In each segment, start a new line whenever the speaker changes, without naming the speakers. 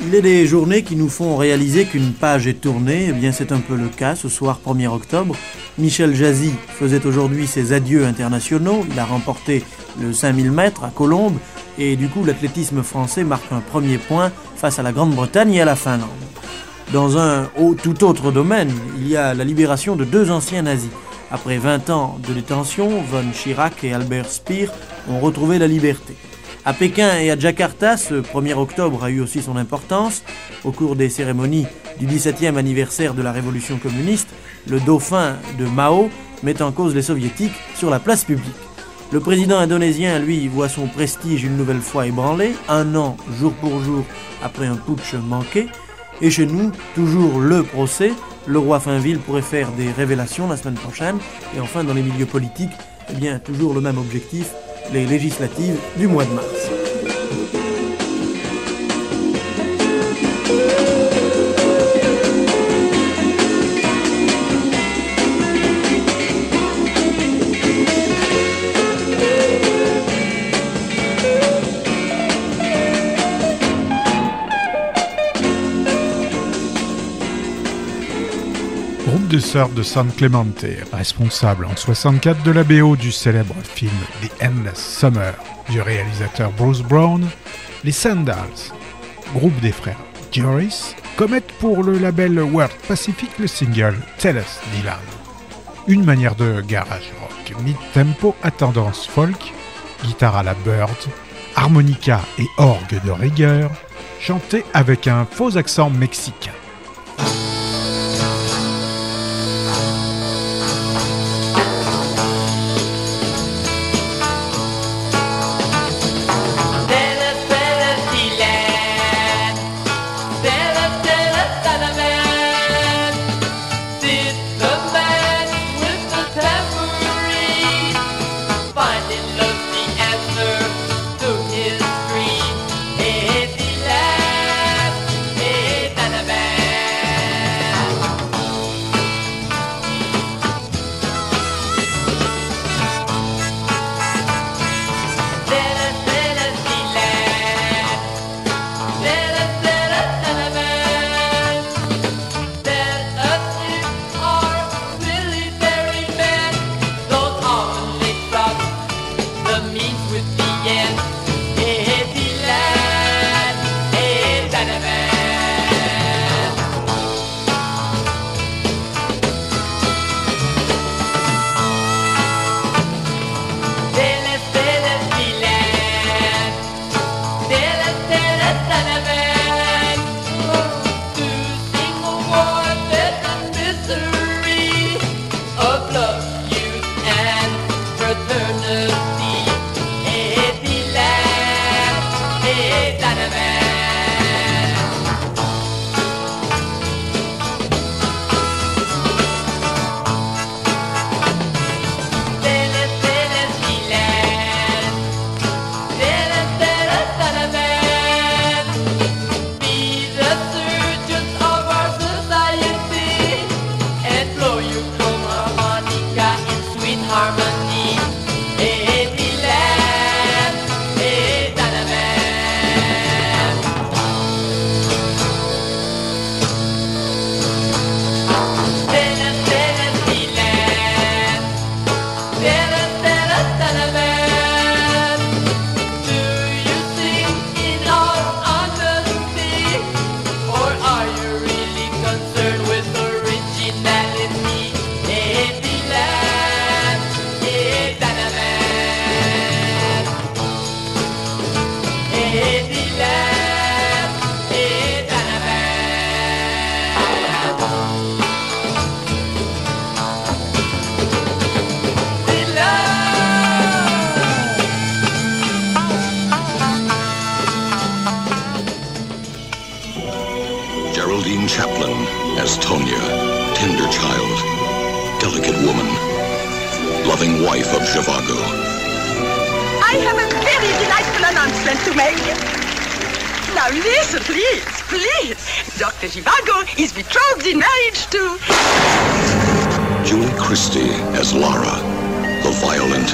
Il est des journées qui nous font réaliser qu'une page est tournée, eh bien c'est un peu le cas ce soir 1er octobre. Michel Jazzy faisait aujourd'hui ses adieux internationaux, il a remporté le 5000 mètres à Colombes et du coup l'athlétisme français marque un premier point face à la Grande-Bretagne et à la Finlande. Dans un tout autre domaine, il y a la libération de deux anciens nazis. Après 20 ans de détention, von Chirac et Albert Speer ont retrouvé la liberté. À Pékin et à Jakarta, ce 1er octobre a eu aussi son importance. Au cours des cérémonies du 17e anniversaire de la révolution communiste, le dauphin de Mao met en cause les soviétiques sur la place publique. Le président indonésien, lui, voit son prestige une nouvelle fois ébranlé, un an jour pour jour après un putsch manqué. Et chez nous, toujours le procès. Le roi Finville pourrait faire des révélations la semaine prochaine. Et enfin, dans les milieux politiques, eh toujours le même objectif, les législatives du mois de mars.
Groupe de sœurs de San Clemente, responsable en 64 de la BO du célèbre film The Endless Summer du réalisateur Bruce Brown, les Sandals, groupe des frères Joris, commettent pour le label World Pacific le single Tell Us Dylan. Une manière de garage rock mid-tempo à tendance folk, guitare à la Bird, harmonica et orgue de rigueur, chanté avec un faux accent mexicain.
Listen, please, please. Dr. Zhivago is betrothed in marriage to...
Julie Christie as Lara, the violent,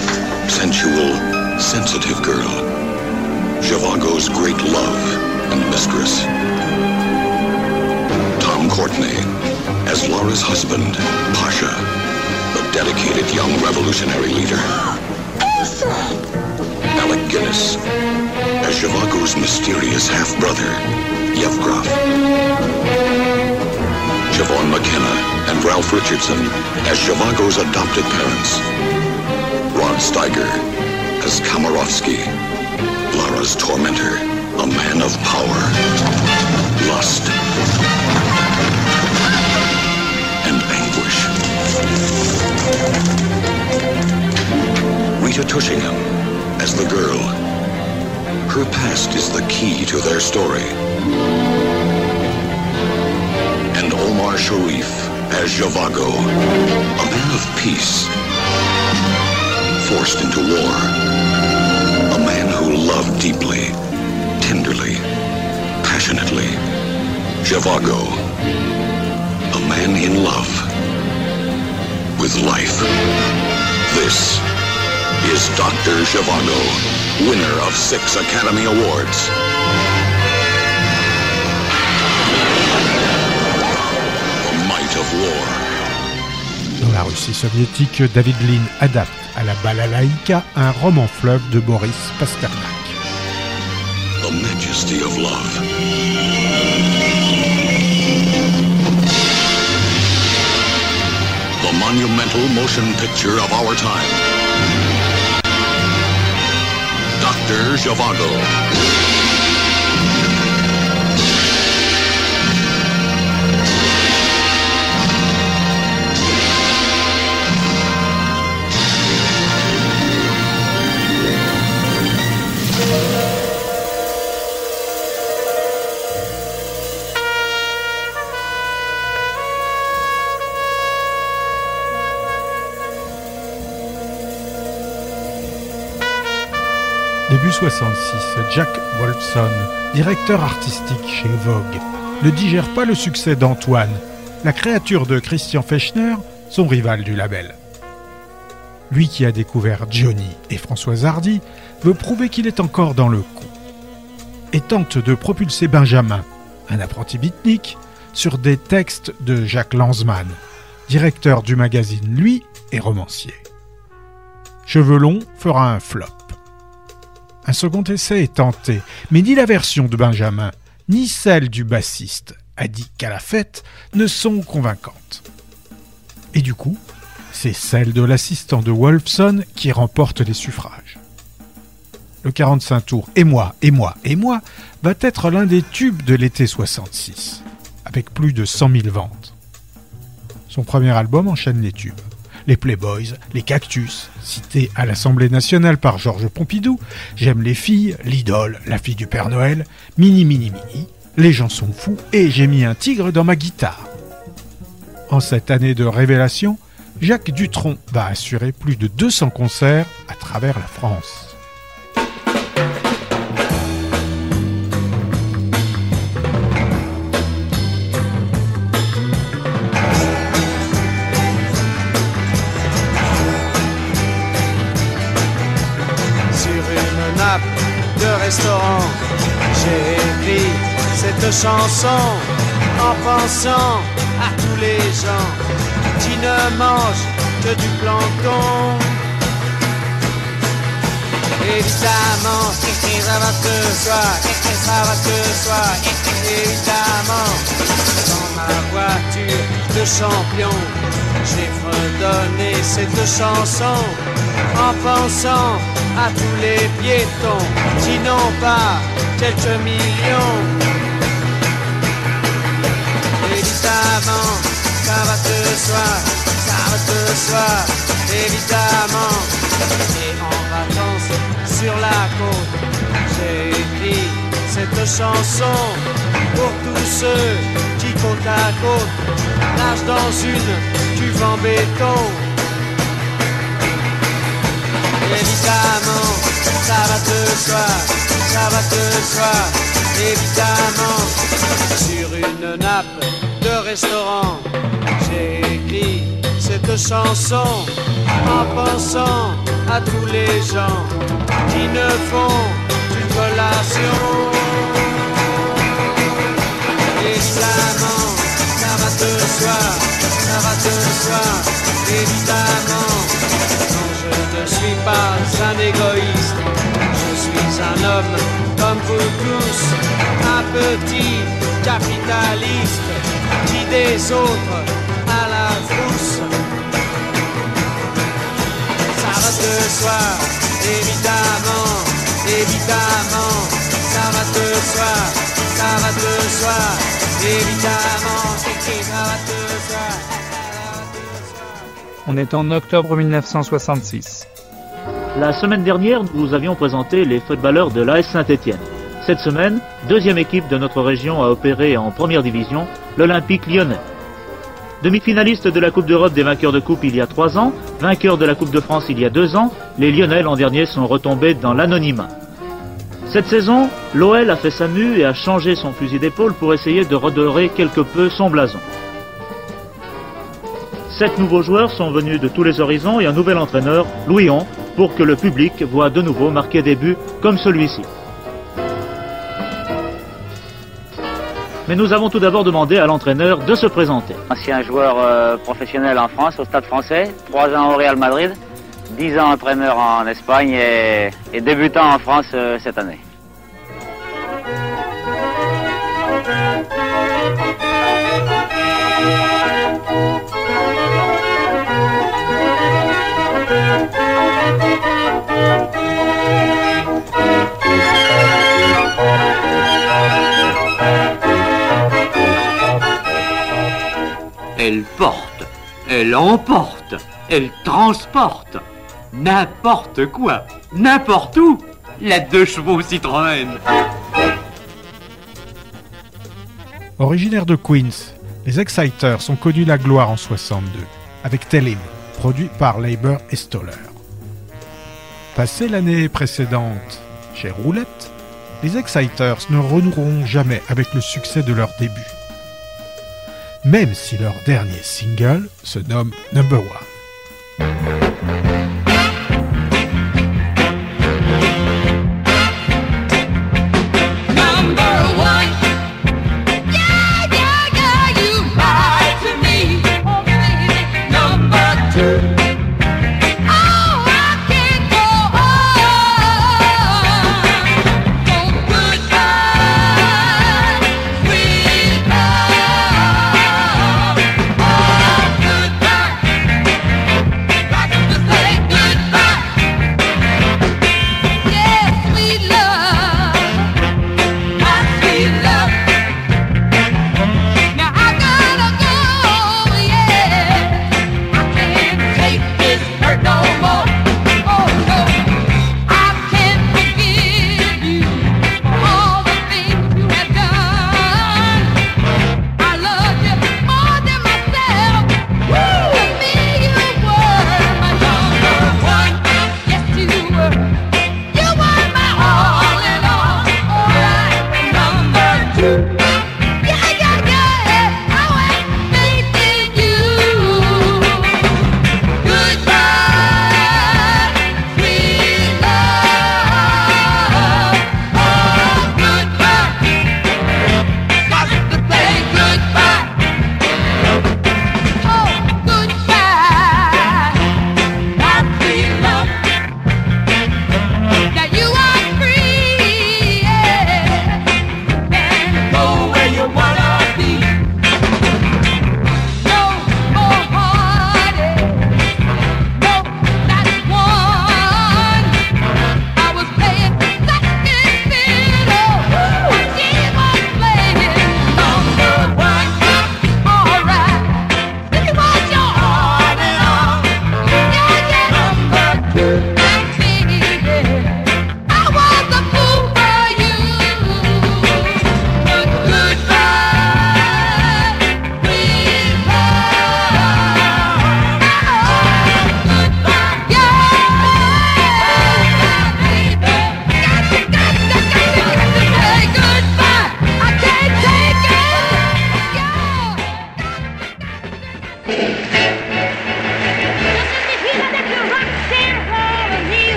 sensual, sensitive girl. Zhivago's great love and mistress. Tom Courtney as Lara's husband, Pasha, the dedicated young revolutionary leader. Alec Guinness as Zhivago's mysterious half-brother, Yevgraf. Javon McKenna and Ralph Richardson as Zhivago's adopted parents. Rod Steiger as Kamarowski, Lara's tormentor, a man of power, lust, and anguish. Rita Tushingham as the girl. Her past is the key to their story. And Omar Sharif as Javago, a man of peace, forced into war. A man who loved deeply, tenderly, passionately. Javago, a man in love with life. This is Dr. Zhivago, winner of six Academy Awards. The Might of War.
Dans la Russie soviétique, David Lean adapte à la balalaïka un roman fleuve de Boris Pasternak.
The Majesty of Love. The monumental motion picture of our time. Dr. Zhivago.
Début 66, Jack Wolfson, directeur artistique chez Vogue, ne digère pas le succès d'Antoine, la créature de Christian Fechner, son rival du label. Lui qui a découvert Johnny et Françoise Hardy veut prouver qu'il est encore dans le coup et tente de propulser Benjamin, un apprenti beatnik, sur des textes de Jacques Lanzmann, directeur du magazine Lui et romancier. Chevelon fera un flop. Un second essai est tenté, mais ni la version de Benjamin, ni celle du bassiste, Adi fête ne sont convaincantes. Et du coup, c'est celle de l'assistant de Wolfson qui remporte les suffrages. Le 45 tours Et moi, et moi, et moi va être l'un des tubes de l'été 66, avec plus de 100 000 ventes. Son premier album enchaîne les tubes les Playboys, les Cactus, cités à l'Assemblée nationale par Georges Pompidou, J'aime les filles, l'idole, la fille du Père Noël, Mini Mini Mini, Les gens sont fous et J'ai mis un tigre dans ma guitare. En cette année de révélation, Jacques Dutronc va assurer plus de 200 concerts à travers la France.
Cette chanson en pensant à tous les gens qui ne mangent que du plancton. Évidemment, ça va te soir, ça va te soir, évidemment. Dans ma voiture de champion, j'ai redonné cette chanson en pensant à tous les piétons qui n'ont pas quelques millions. Évidemment, ça va te soir, ça va te soir, évidemment. Et en vacances sur la côte, j'ai écrit cette chanson pour tous ceux qui côte à côte nagent dans une cuve en béton. Évidemment, ça va te soi, ça va te soi, évidemment. Sur une nappe de restaurant, j'ai écrit cette chanson en pensant à tous les gens qui ne font qu'une collation. Évidemment, ça va te soi, ça va te soi, évidemment. Non, je ne suis pas un égoïste, je suis un homme comme vous tous, un petit capitaliste qui des autres à la frousse. Ça va te soi, évidemment, évidemment, ça va te soi, ça va te soi, évidemment, ça va te soi.
On est en octobre 1966.
La semaine dernière, nous avions présenté les footballeurs de l'AS Saint-Étienne. Cette semaine, deuxième équipe de notre région à opérer en première division, l'Olympique lyonnais. Demi-finaliste de la Coupe d'Europe des vainqueurs de coupe il y a trois ans, vainqueur de la Coupe de France il y a deux ans, les Lyonnais l'an dernier sont retombés dans l'anonymat. Cette saison, l'OL a fait sa mue et a changé son fusil d'épaule pour essayer de redorer quelque peu son blason. Sept nouveaux joueurs sont venus de tous les horizons et un nouvel entraîneur, Louis On, pour que le public voit de nouveau marquer des buts comme celui-ci. Mais nous avons tout d'abord demandé à l'entraîneur de se présenter.
Ancien joueur euh, professionnel en France, au Stade français, 3 ans au Real Madrid, 10 ans entraîneur en Espagne et, débutant en France euh, cette année.
Elle emporte, elle transporte. N'importe quoi, n'importe où. La deux chevaux Citroën.
Originaire de Queens, les Exciters ont connu la gloire en 62, avec Tellin, produit par Leiber et Stoller. Passé l'année précédente chez Roulette, les Exciters ne renoueront jamais avec le succès de leur début. Même si leur dernier single se nomme Number One.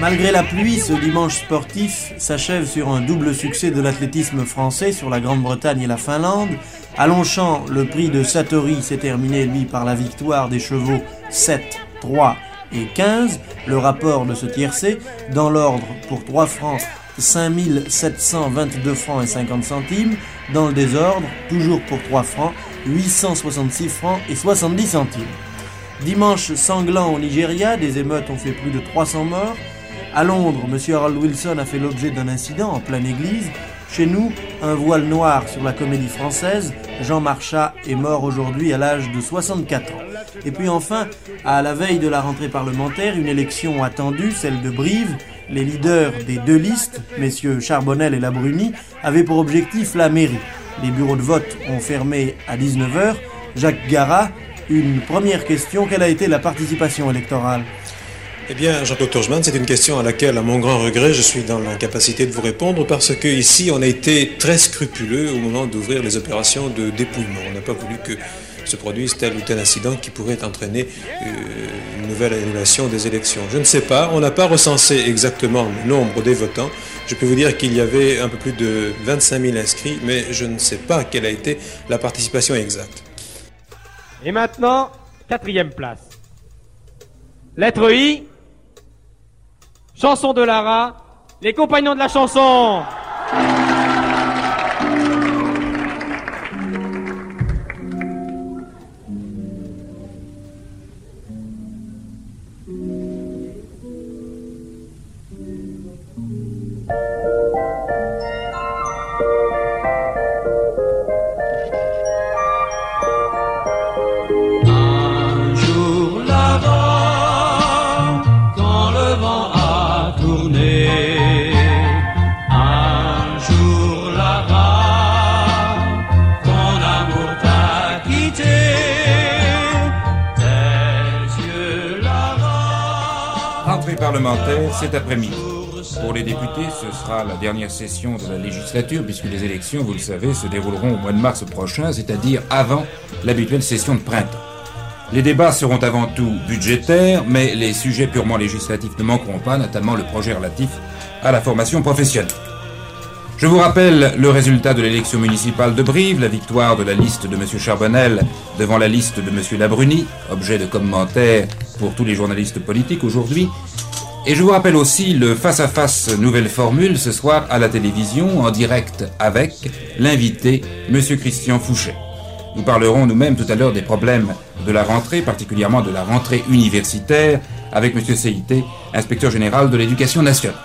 Malgré la pluie, ce dimanche sportif s'achève sur un double succès de l'athlétisme français sur la Grande-Bretagne et la Finlande. À Longchamp, le prix de Satori s'est terminé, lui, par la victoire des chevaux 7, 3 et 15. Le rapport de ce tiercé, dans l'ordre pour 3 francs, 5722 francs et 50 centimes. Dans le désordre, toujours pour 3 francs, 866 francs et 70 centimes. Dimanche sanglant au Nigeria, des émeutes ont fait plus de 300 morts. À Londres, M. Harold Wilson a fait l'objet d'un incident en pleine église. Chez nous, un voile noir sur la comédie française. Jean Marchat est mort aujourd'hui à l'âge de 64 ans. Et puis enfin, à la veille de la rentrée parlementaire, une élection attendue, celle de Brive. Les leaders des deux listes, messieurs Charbonnel et Labruni, avaient pour objectif la mairie. Les bureaux de vote ont fermé à 19h. Jacques Garat, une première question, quelle a été la participation électorale?
Eh bien, Jean-Claude Turgeman, c'est une question à laquelle, à mon grand regret, je suis dans l'incapacité de vous répondre parce que ici, on a été très scrupuleux au moment d'ouvrir les opérations de dépouillement. On n'a pas voulu que se produise tel ou tel incident qui pourrait entraîner euh, une nouvelle annulation des élections. Je ne sais pas, on n'a pas recensé exactement le nombre des votants. Je peux vous dire qu'il y avait un peu plus de 25 000 inscrits, mais je ne sais pas quelle a été la participation exacte.
Et maintenant, quatrième place. Lettre I. Chanson de Lara. Les compagnons de la chanson.
Cet après-midi. Pour les députés, ce sera la dernière session de la législature, puisque les élections, vous le savez, se dérouleront au mois de mars prochain, c'est-à-dire avant l'habituelle session de printemps. Les débats seront avant tout budgétaires, mais les sujets purement législatifs ne manqueront pas, notamment le projet relatif à la formation professionnelle. Je vous rappelle le résultat de l'élection municipale de Brive, la victoire de la liste de M. Charbonnel devant la liste de M. Labruni, objet de commentaires pour tous les journalistes politiques aujourd'hui. Et je vous rappelle aussi le face-à-face nouvelle formule ce soir à la télévision en direct avec l'invité M. Christian Fouché. Nous parlerons nous-mêmes tout à l'heure des problèmes de la rentrée, particulièrement de la rentrée universitaire, avec M. Seité, inspecteur général de l'éducation nationale.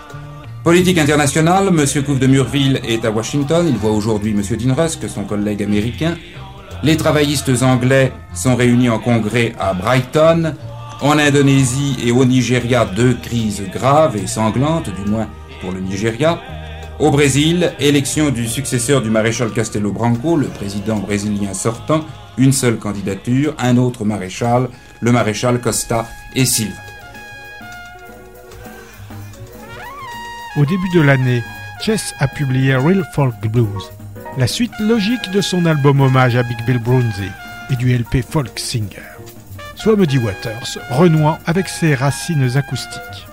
Politique internationale, M. Couve de Murville est à Washington, il voit aujourd'hui M. Dean Rusk, son collègue américain. Les travaillistes anglais sont réunis en congrès à Brighton. En Indonésie et au Nigeria, deux crises graves et sanglantes, du moins pour le Nigeria. Au Brésil, élection du successeur du maréchal Castelo Branco, le président brésilien sortant, une seule candidature, un autre maréchal, le maréchal Costa et Silva.
Au début de l'année, Chess a publié Real Folk Blues, la suite logique de son album hommage à Big Bill Broonzy et du LP Folk Singer, Muddy Waters, renouant avec ses racines acoustiques.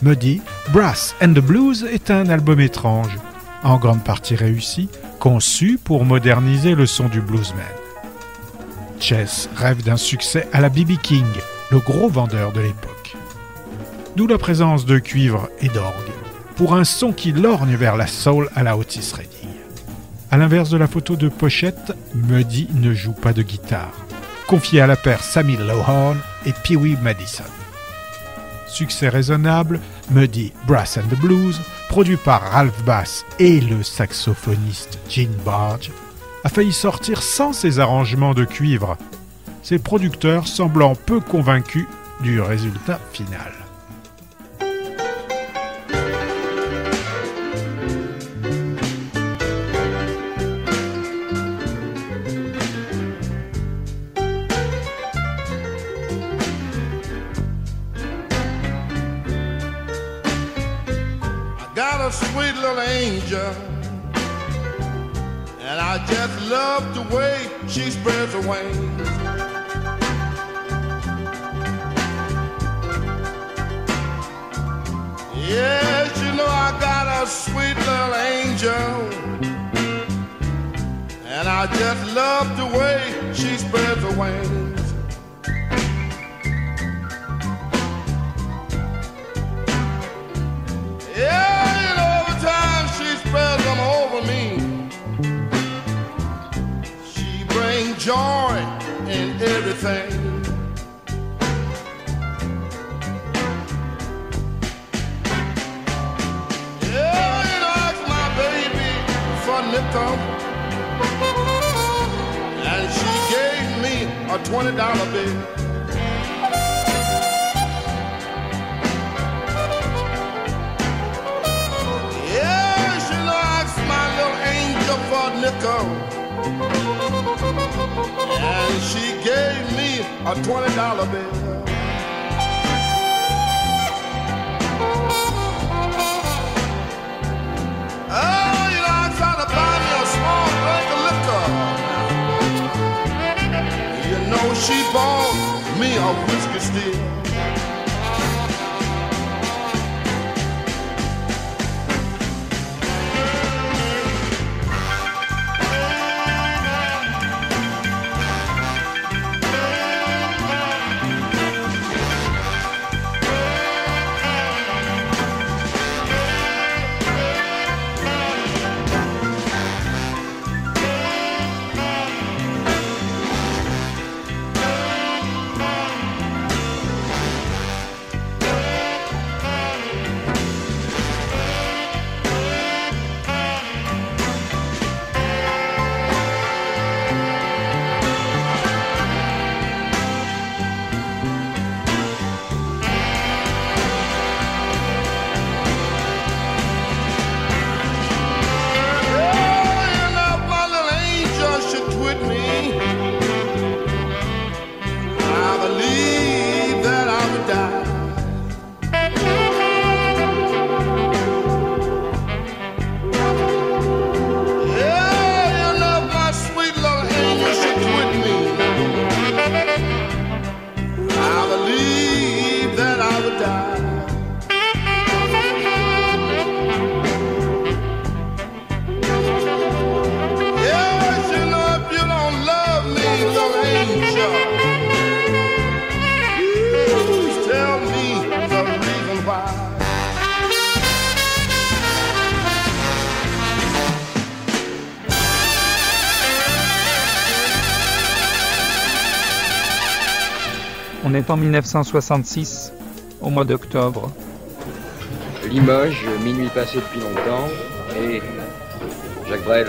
Muddy, Brass and the Blues est un album étrange, en grande partie réussi, conçu pour moderniser le son du bluesman. Chess rêve d'un succès à la B.B. King, le gros vendeur de l'époque. D'où la présence de cuivre et d'orgue, pour un son qui lorgne vers la soul à la Otis Redding. À l'inverse de la photo de pochette, Muddy ne joue pas de guitare, confié à la paire Sammy Lowhorn et Pee Wee Madison. Succès raisonnable, Muddy Brass and the Blues, produit par Ralph Bass et le saxophoniste Gene Barge, a failli sortir sans ses arrangements de cuivre, ses producteurs semblant peu convaincus du résultat final.
little angel. And I just love the way she spreads her wings. Yes, you know I got a sweet little angel. And I just love the way she spreads her wings. Joy in everything. Yeah, you ask my baby for nickel. And she gave me a twenty dollar bill. Yeah, she likes my little angel for nickel. And she gave me a twenty dollar bill. Oh, you know, I'm trying to buy me a small drink of liquor. You know, she bought me a whiskey still.
En 1966, au mois d'octobre.
Limoges, minuit passé depuis longtemps, et Jacques Brel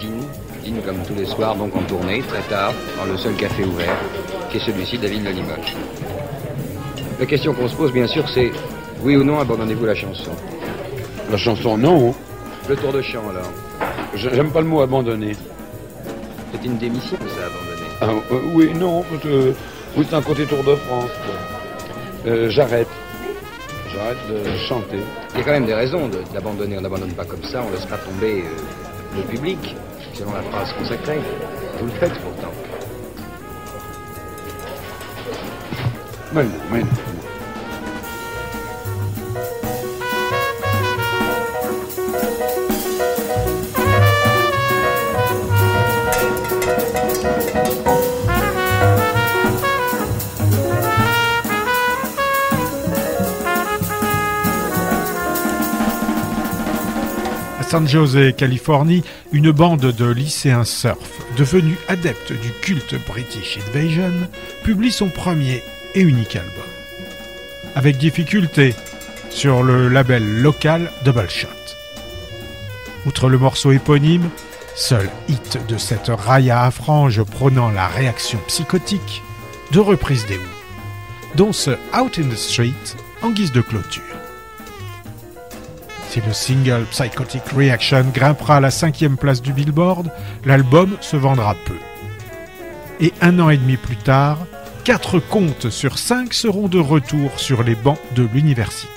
dîne, dîne comme tous les soirs, donc en tournée, très tard, dans le seul café ouvert, qui est celui-ci de la ville de Limoges. La question qu'on se pose, bien sûr, c'est oui ou non abandonnez-vous la chanson?
La chanson, non.
Le tour de chant, alors
J'aime pas le mot abandonner.
C'est une démission, ça, abandonné.
Ah, euh, oui, non, parce que- oui, c'est un côté Tour de France. Euh, J'arrête. J'arrête de chanter.
Il y a quand même des raisons de- d'abandonner. On n'abandonne pas comme ça, on laissera tomber euh, le public, selon la phrase consacrée. Vous le faites pourtant.
Mais non, mais non.
San Jose, Californie, une bande de lycéens surf, devenus adeptes du culte British Invasion, publie son premier et unique album. Avec difficulté, sur le label local Double Shot. Outre le morceau éponyme, seul hit de cette raya à franges prônant la réaction psychotique, deux reprises des Who, dont ce Out in the Street en guise de clôture. Le single Psychotic Reaction grimpera à la cinquième place du Billboard, l'album se vendra peu. Et un an et demi plus tard, quatre contes sur cinq seront de retour sur les bancs de l'université.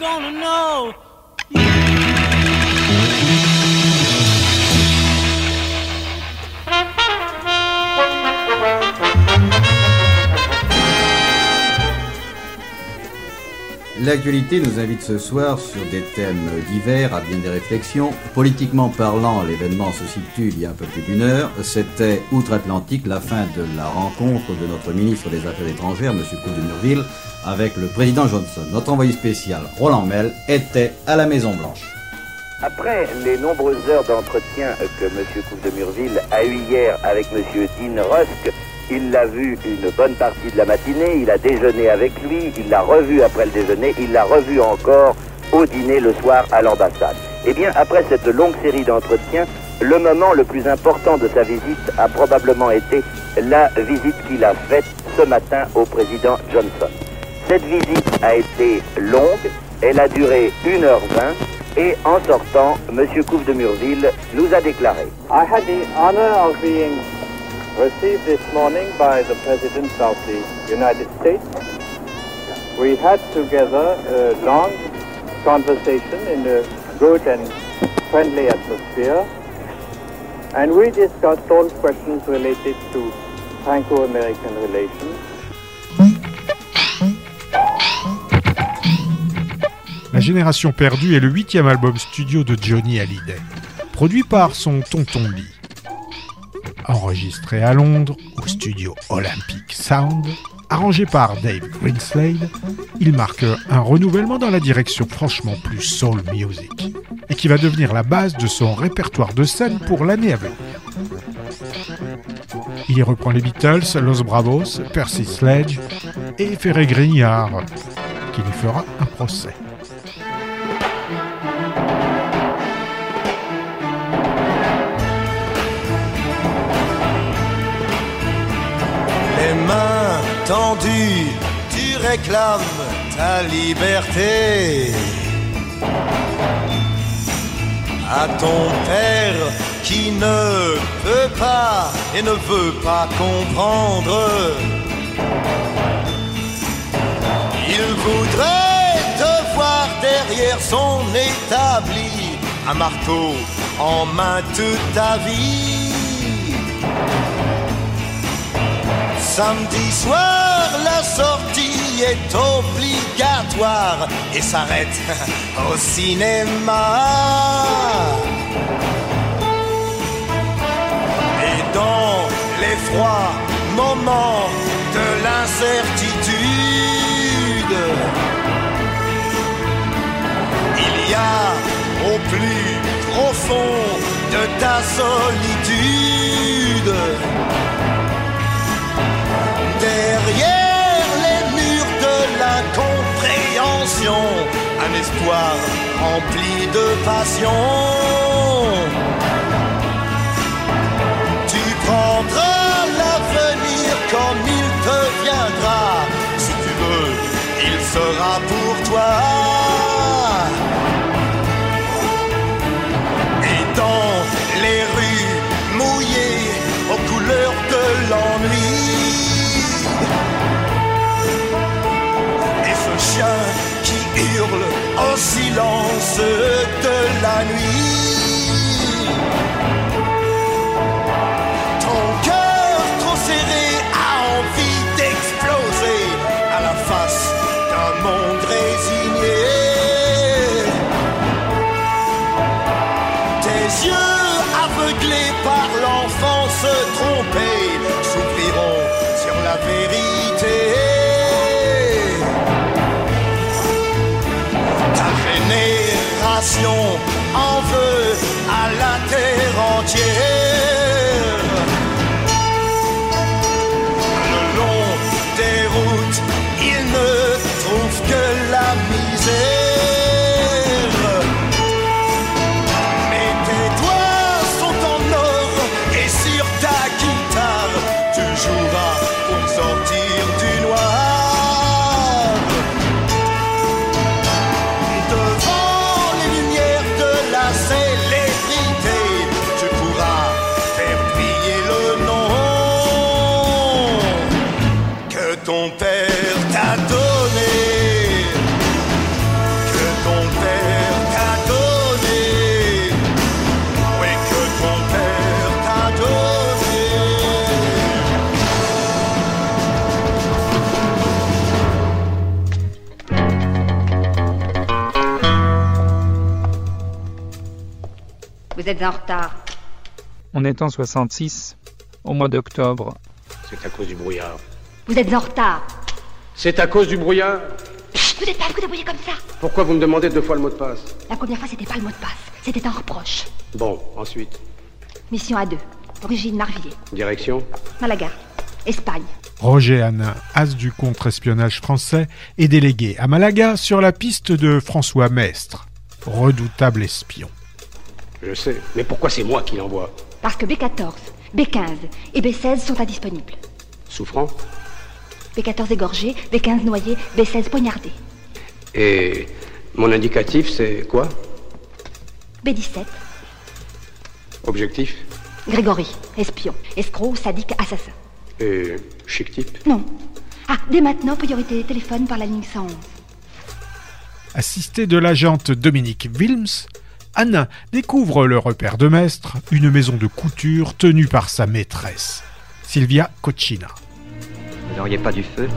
Gonna know.
L'actualité nous invite ce soir sur des thèmes divers à bien des réflexions. Politiquement parlant, l'événement se situe il y a un peu plus d'une heure. C'était outre-Atlantique la fin de la rencontre de notre ministre des Affaires étrangères, M. Coupe de Murville, avec le président Johnson. Notre envoyé spécial, Roland Mel, était à la Maison-Blanche.
Après les nombreuses heures d'entretien que M. Couve de Murville a eu hier avec M. Dean Rusk, il l'a vu une bonne partie de la matinée, il a déjeuné avec lui, il l'a revu après le déjeuner, il l'a revu encore au dîner le soir à l'ambassade. Eh bien, après cette longue série d'entretiens, le moment le plus important de sa visite a probablement été la visite qu'il a faite ce matin au président Johnson. Cette visite a été longue, elle a duré 1h20 et en sortant, M. Couve de Murville nous a déclaré
received this morning by the President of the United States. We had together a long conversation in a good and friendly atmosphere, and we discussed all questions related to Franco-American relations.
La Génération perdue est le huitième album studio de Johnny Hallyday, produit par son tonton Lee. Enregistré à Londres au studio Olympic Sound, arrangé par Dave Greenslade, il marque un renouvellement dans la direction franchement plus soul music et qui va devenir la base de son répertoire de scène pour l'année à venir. Il y reprend les Beatles, Los Bravos, Percy Sledge et Ferré Grignard, qui lui fera un procès.
Tendues, tu réclames ta liberté. À ton père qui ne peut pas et ne veut pas comprendre. Il voudrait te voir derrière son établi, un marteau en main toute ta vie. Samedi soir, la sortie est obligatoire et s'arrête au cinéma. Et dans les froids moments de l'incertitude, il y a au plus profond de ta solitude de l'incompréhension, un espoir rempli de passion. Tu prendras l'avenir comme il te viendra, si tu veux, il sera pour toi. Silence
êtes en retard.
On est en 66, au mois d'octobre.
C'est à cause du brouillard.
Vous êtes en retard.
C'est à cause du brouillard?
Vous n'êtes pas à vous débrouiller comme ça.
Pourquoi vous me demandez deux fois le mot de passe?
La première fois, c'était pas le mot de passe. C'était un reproche.
Bon, ensuite.
Mission A2. Origine Marvilliers.
Direction?
Malaga. Espagne.
Roger Hanin, as du contre-espionnage français, est délégué à Malaga sur la piste de François Mestre, redoutable espion.
Je sais. Mais pourquoi c'est moi qui l'envoie
Parce que B14, B15 et B16 sont indisponibles.
Souffrant
B14 égorgé, B15 noyé, B16 poignardé.
Et mon indicatif, c'est quoi
B17,
Objectif
Grégory, espion, escroc, sadique, assassin.
Et chic type
Non. Ah, dès maintenant, priorité téléphone par la ligne 111.
Assisté de l'agente Dominique Wilms, Anna découvre le repère de Mestre, une maison de couture tenue par sa maîtresse, Sylvia Cochina.
Vous n'auriez pas du feu?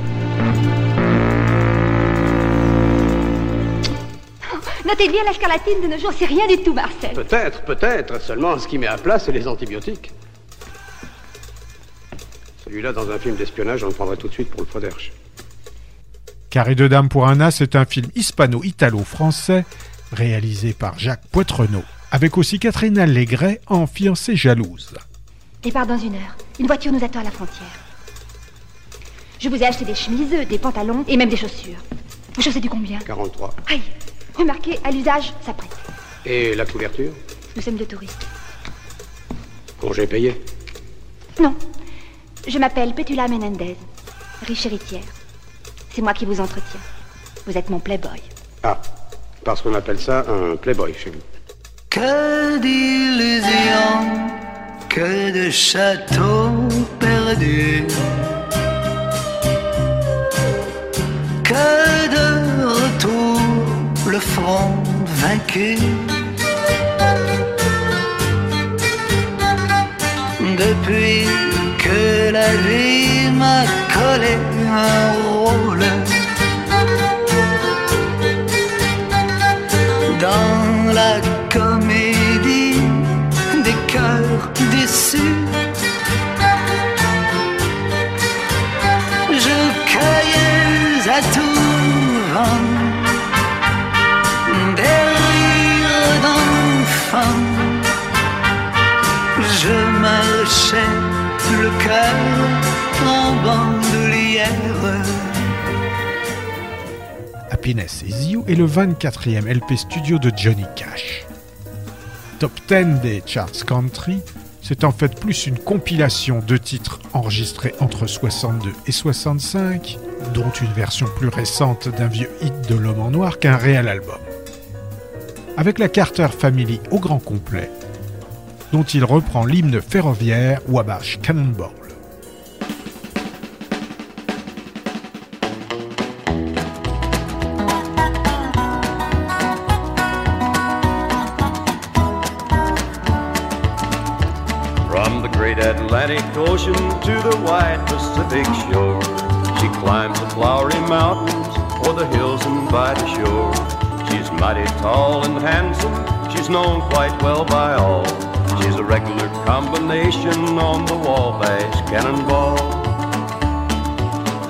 Notez bien la scarlatine de nos jours, c'est rien du tout, Marcel.
Peut-être, peut-être. Seulement, ce qui met à plat, c'est les antibiotiques. Celui-là, dans un film d'espionnage, on le prendrait tout de suite pour le Foderche.
Carré de Dames pour Anna, c'est un film hispano-italo-français réalisé par Jacques Poitrenaud, avec aussi Catherine Allégret en fiancée jalouse.
Départ dans une heure. Une voiture nous attend à la frontière. Je vous ai acheté des chemises, des pantalons et même des chaussures. Vos chaussées du combien?
43.
Aïe Remarquez, à l'usage, ça prête.
Et la couverture?
Nous sommes deux touristes.
Congé payé?
Non. Je m'appelle Petula Menendez, riche héritière. C'est moi qui vous entretiens. Vous êtes mon playboy.
Ah, parce qu'on appelle ça un playboy chez vous.
Que d'illusions, que de châteaux perdus, que de retour, le front vaincu. Depuis que la vie m'a collé un rôle déçus. Je cueillais à tout vent des rires d'enfants. Je marchais le cœur en bandoulière.
Happiness is You est le 24e LP studio de Johnny Cash. Top 10 des charts country, c'est en fait plus une compilation de titres enregistrés entre 62 et 65, dont une version plus récente d'un vieux hit de l'homme en noir qu'un réel album. Avec la Carter Family au grand complet, dont il reprend l'hymne ferroviaire Wabash Cannonball.
Atlantic Ocean to the wide Pacific shore, she climbs the flowery mountains or the hills and by the shore. She's mighty tall and handsome, she's known quite well by all. She's a regular combination on the Wabash Cannonball.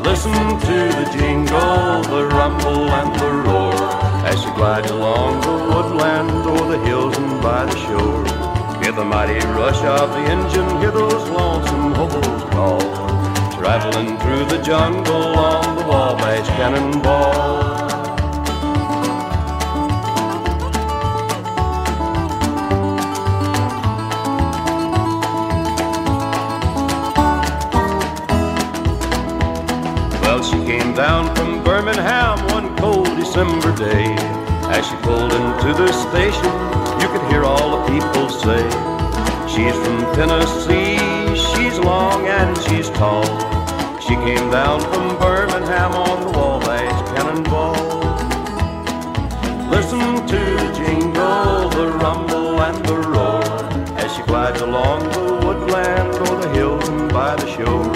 Listen to the jingle, the rumble, and the roar as she glides along the woodland or the hills and by the shore. Hear the mighty rush of the engine, hear those lonesome hobos call. Traveling through the jungle on the Wabash Cannonball. Well, she came down from Birmingham one cold December day. As she pulled into the station, you hear all the people say, She's from Tennessee, she's long and she's tall. She came down from Birmingham on the Wabash Cannonball. Listen to the jingle, the rumble, and the roar as she glides along the woodland or the hills and by the shore.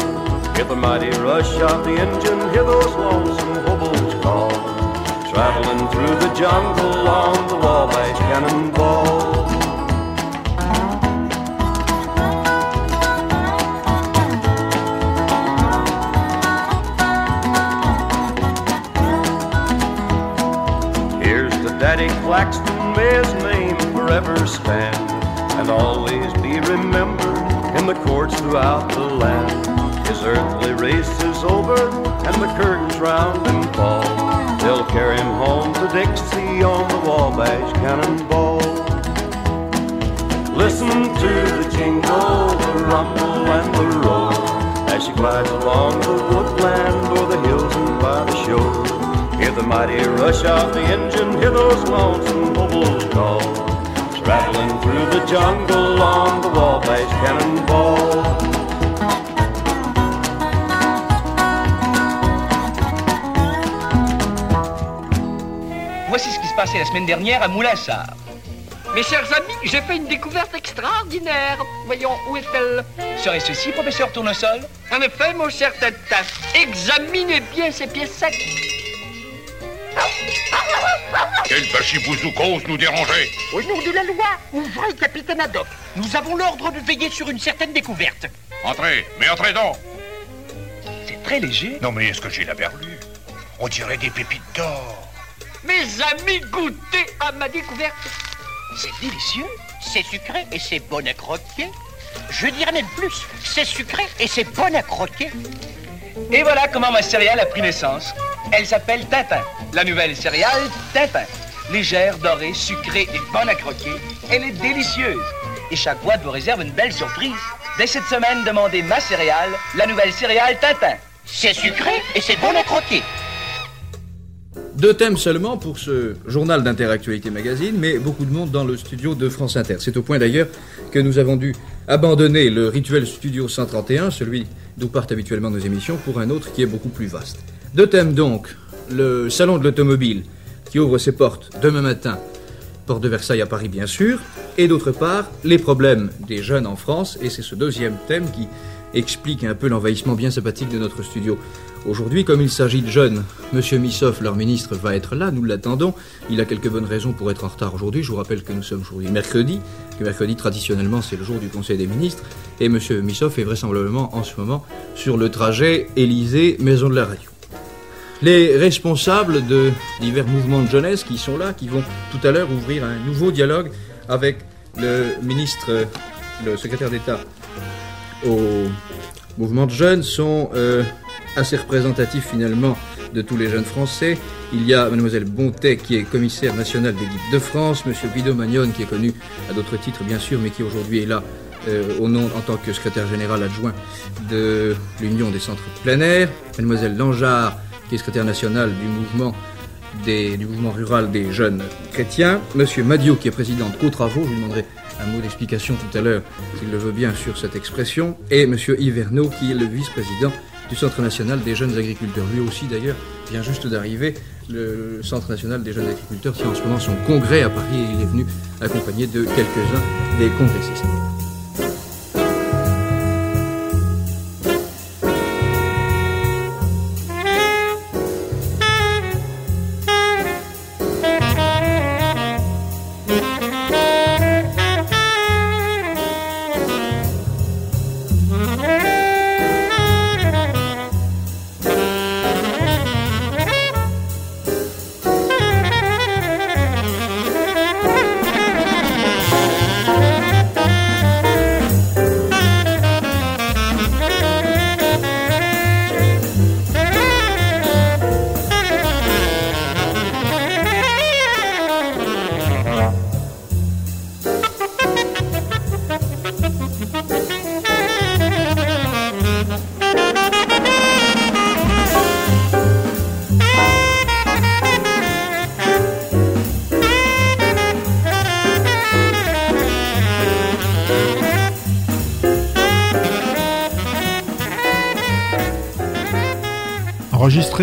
Hear the mighty rush of the engine, hear those lonesome hobos Traveling through the jungle on the Wabash Cannonball. Here's to Daddy Claxton, may his name forever stand and always be remembered in the courts throughout the land. His earthly race is over and the curtains round him fall. Carry him home to Dixie on the Wabash Cannonball. Listen to the jingle, the rumble, and the roar as she glides along the woodland or the hills and by the shore. Hear the mighty rush of the engine, hear those lonesome hobos call. Traveling through the jungle on the Wabash Cannonball.
Passait la semaine dernière à Moulin-Sard.
Mes chers amis, j'ai fait une découverte extraordinaire. Voyons, où est-elle?
Serait ceci, professeur Tournesol?
En effet, mon cher Tintin, examinez bien ces pièces secs.
Quel bachibouzou nous dérangeait
Au nom de la loi, ouvrez, capitaine Haddock. Nous avons l'ordre de veiller sur une certaine découverte.
Entrez, mais entrez donc
C'est très léger.
Non mais est-ce que j'ai la berlue On dirait des pépites d'or.
Mes amis, goûtez à ma découverte.
C'est délicieux.
C'est sucré et c'est bon à croquer. Je dirais même plus, c'est sucré et c'est bon à croquer.
Et voilà comment ma céréale a pris naissance. Elle s'appelle Tintin. La nouvelle céréale Tintin. Légère, dorée, sucrée et bonne à croquer, elle est délicieuse. Et chaque boîte vous réserve une belle surprise. Dès cette semaine, demandez ma céréale, la nouvelle céréale Tintin.
C'est sucré et c'est bon à croquer.
Deux thèmes seulement pour ce journal d'Interactualité Magazine, mais beaucoup de monde dans le studio de France Inter. C'est au point d'ailleurs que nous avons dû abandonner le rituel studio 131, celui d'où partent habituellement nos émissions, pour un autre qui est beaucoup plus vaste. Deux thèmes donc. Le salon de l'automobile qui ouvre ses portes demain matin, porte de Versailles à Paris bien sûr, et d'autre part les problèmes des jeunes en France, et c'est ce deuxième thème qui explique un peu l'envahissement bien sympathique de notre studio. Aujourd'hui, comme il s'agit de jeunes, Monsieur Missoff, leur ministre, va être là, nous l'attendons. Il a quelques bonnes raisons pour être en retard aujourd'hui. Je vous rappelle que nous sommes aujourd'hui mercredi, que mercredi traditionnellement c'est le jour du Conseil des ministres, et Monsieur Missoff est vraisemblablement en ce moment sur le trajet Élysée-Maison de la Radio. Les responsables de divers mouvements de jeunesse qui sont là, qui vont tout à l'heure ouvrir un nouveau dialogue avec le ministre, le secrétaire d'État au mouvement de jeunes, sont euh, assez représentatifs finalement de tous les jeunes français. Il y a mademoiselle Bontet qui est commissaire nationale des guides de France, monsieur Guido Magnone qui est connu à d'autres titres bien sûr, mais qui aujourd'hui est là euh, au nom en tant que secrétaire général adjoint de l'Union des centres plein air, mademoiselle Langeard qui est secrétaire nationale du mouvement du mouvement rural des jeunes chrétiens, monsieur Madio qui est président de Co-Travaux, je lui demanderai un mot d'explication tout à l'heure, s'il le veut bien, sur cette expression, et monsieur Ernaud qui est le vice-président du Centre national des jeunes agriculteurs. Lui aussi d'ailleurs vient juste d'arriver, le Centre national des jeunes agriculteurs a en ce moment son congrès à Paris et il est venu accompagné de quelques-uns des congressistes.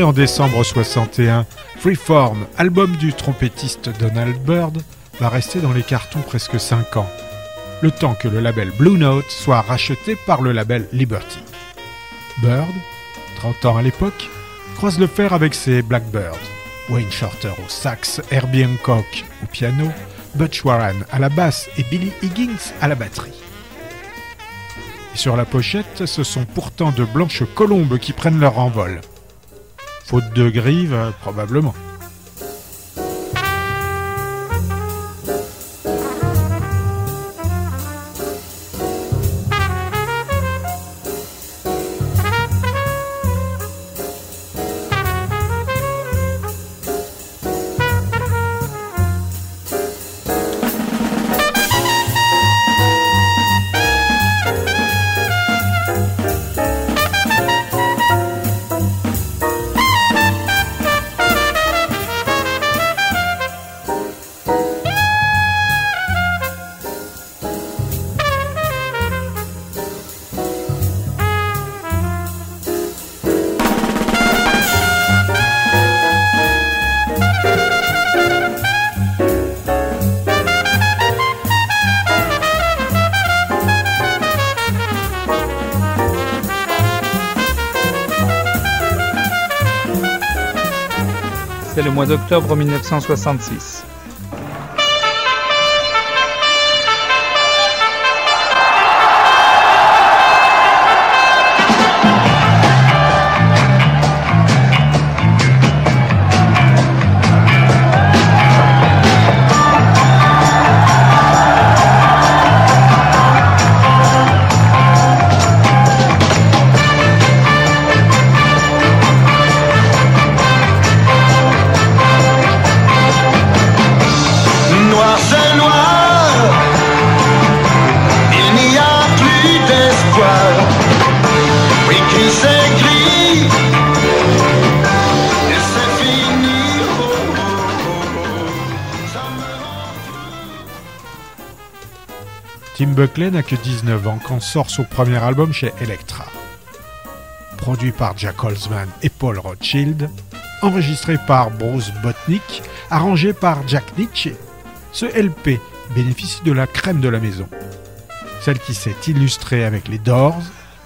En décembre 61, Freeform, album du trompettiste Donald Byrd, va rester dans les cartons presque 5 ans, le temps que le label Blue Note soit racheté par le label Liberty. Bird, 30 ans à l'époque, croise le fer avec ses Blackbirds. Wayne Shorter au sax, Herbie Hancock au piano, Butch Warren à la basse et Billy Higgins à la batterie. Sur la pochette, ce sont pourtant de blanches colombes qui prennent leur envol. Faute de grive, probablement.
D'octobre 1966.
Tim Buckley n'a que 19 ans quand sort son premier album chez Elektra. Produit par Jack Holzman et Paul Rothschild, enregistré par Bruce Botnick, arrangé par Jack Nietzsche, ce LP bénéficie de la crème de la maison, celle qui s'est illustrée avec les Doors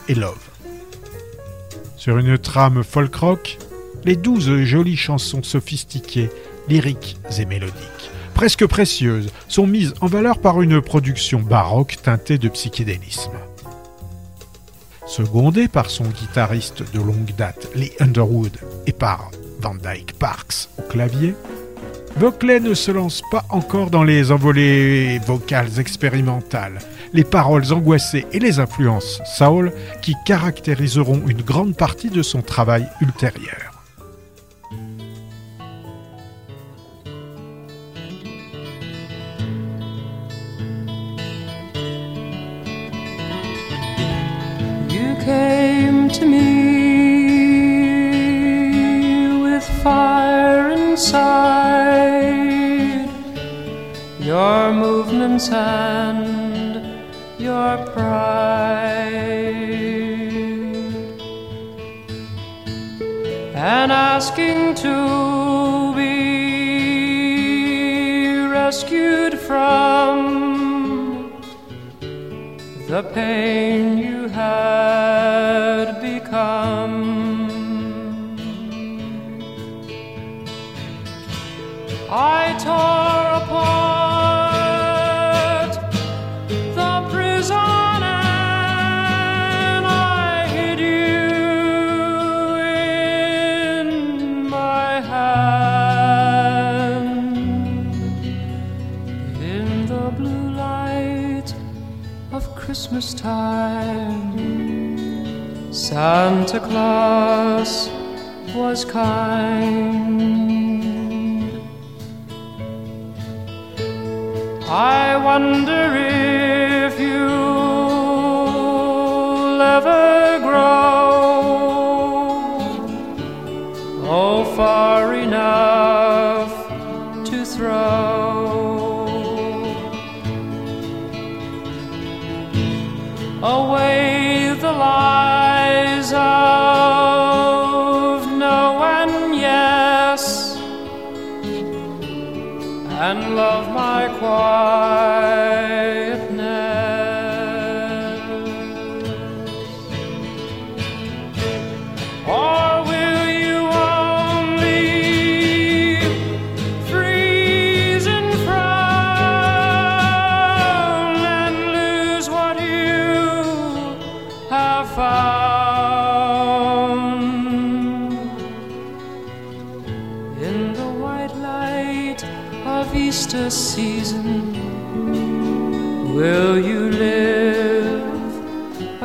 et Love. Sur une trame folk rock, les douze jolies chansons sophistiquées, lyriques et mélodiques, presque précieuses, sont mises en valeur par une production baroque teintée de psychédélisme. Secondé par son guitariste de longue date, Lee Underwood, et par Van Dyke Parks au clavier, Buckley ne se lance pas encore dans les envolées vocales expérimentales, les paroles angoissées et les influences soul qui caractériseront une grande partie de son travail ultérieur.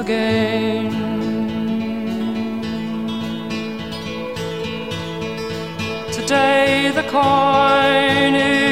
Again? Today the coin is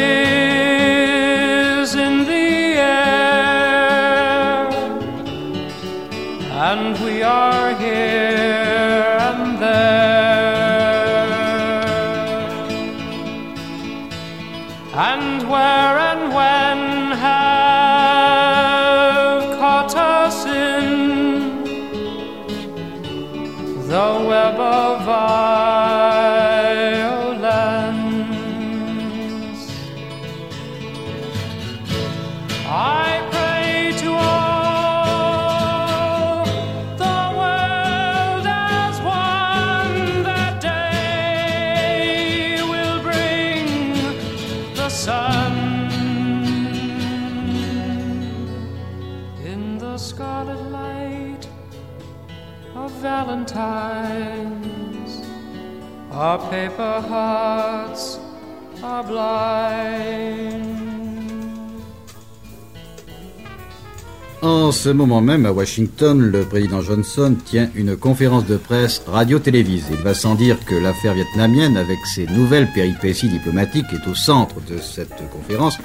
En ce moment même, à Washington, le président Johnson tient une conférence de presse radio-télévisée. Il va sans dire que l'affaire vietnamienne, avec ses nouvelles péripéties diplomatiques, est au centre de cette conférence.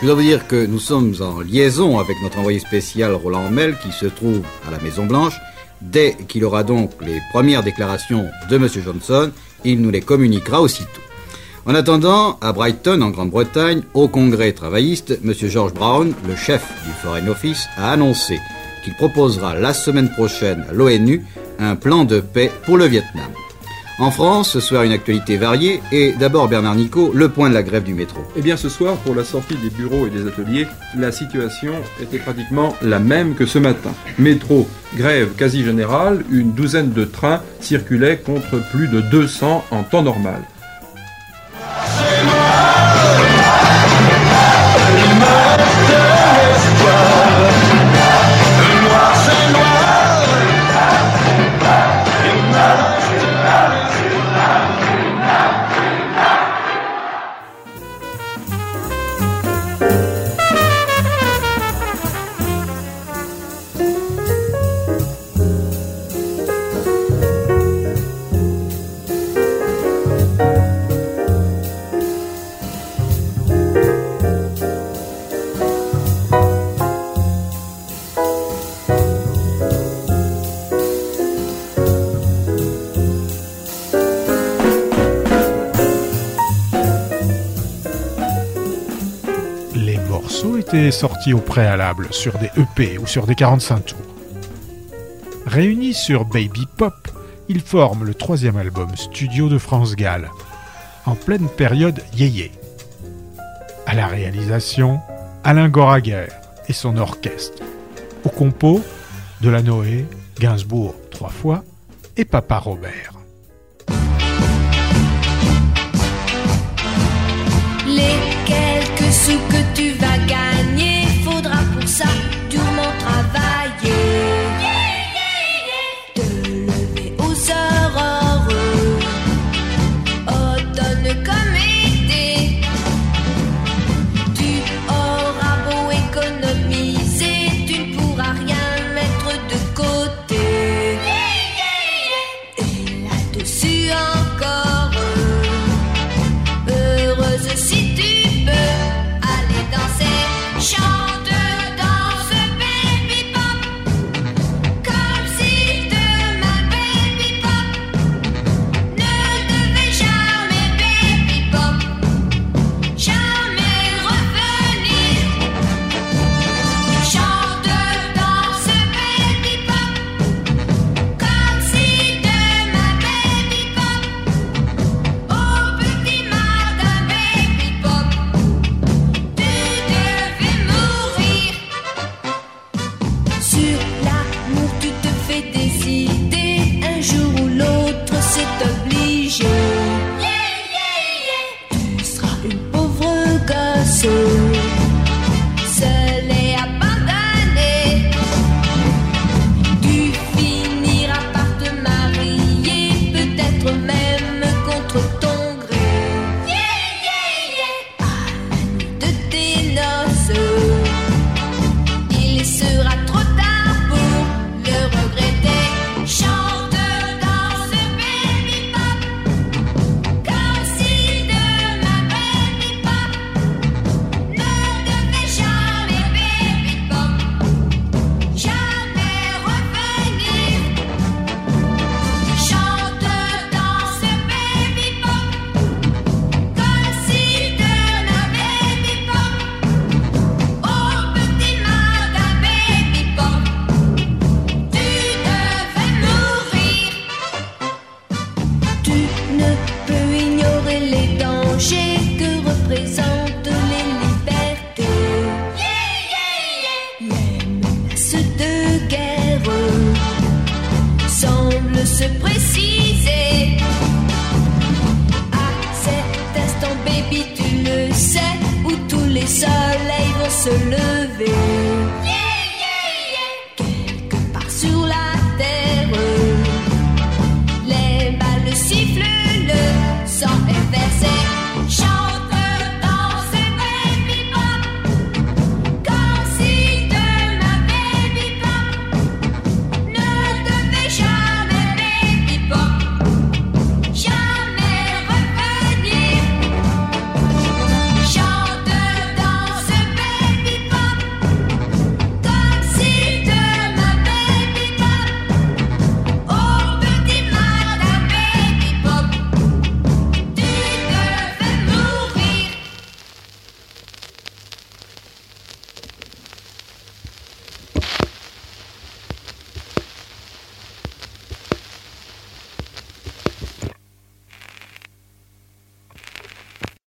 Je dois vous dire que nous sommes en liaison avec notre envoyé spécial Roland Mel, qui se trouve à la Maison-Blanche. Dès qu'il aura donc les premières déclarations de M. Johnson, il nous les communiquera aussitôt. En attendant, à Brighton, en Grande-Bretagne, au Congrès travailliste, M. George Brown, le chef du Foreign Office, a annoncé qu'il proposera la semaine prochaine à l'ONU un plan de paix pour le Vietnam. En France, ce soir une actualité variée et d'abord Bernard Nico, le point de la grève du métro.
Eh bien ce soir, pour la sortie des bureaux et des ateliers, la situation était pratiquement la même que ce matin. Métro, grève quasi générale, une douzaine de trains circulaient contre plus de 200 en temps normal.
Étaient sortis au préalable sur des EP ou sur des 45 tours. Réunis sur Baby Pop, ils forment le troisième album studio de France Gall, en pleine période yéyé. À la réalisation, Alain Goraguer et son orchestre. Au compo, Delanoë, Gainsbourg trois fois et Papa Robert.
Les quelques sous que tu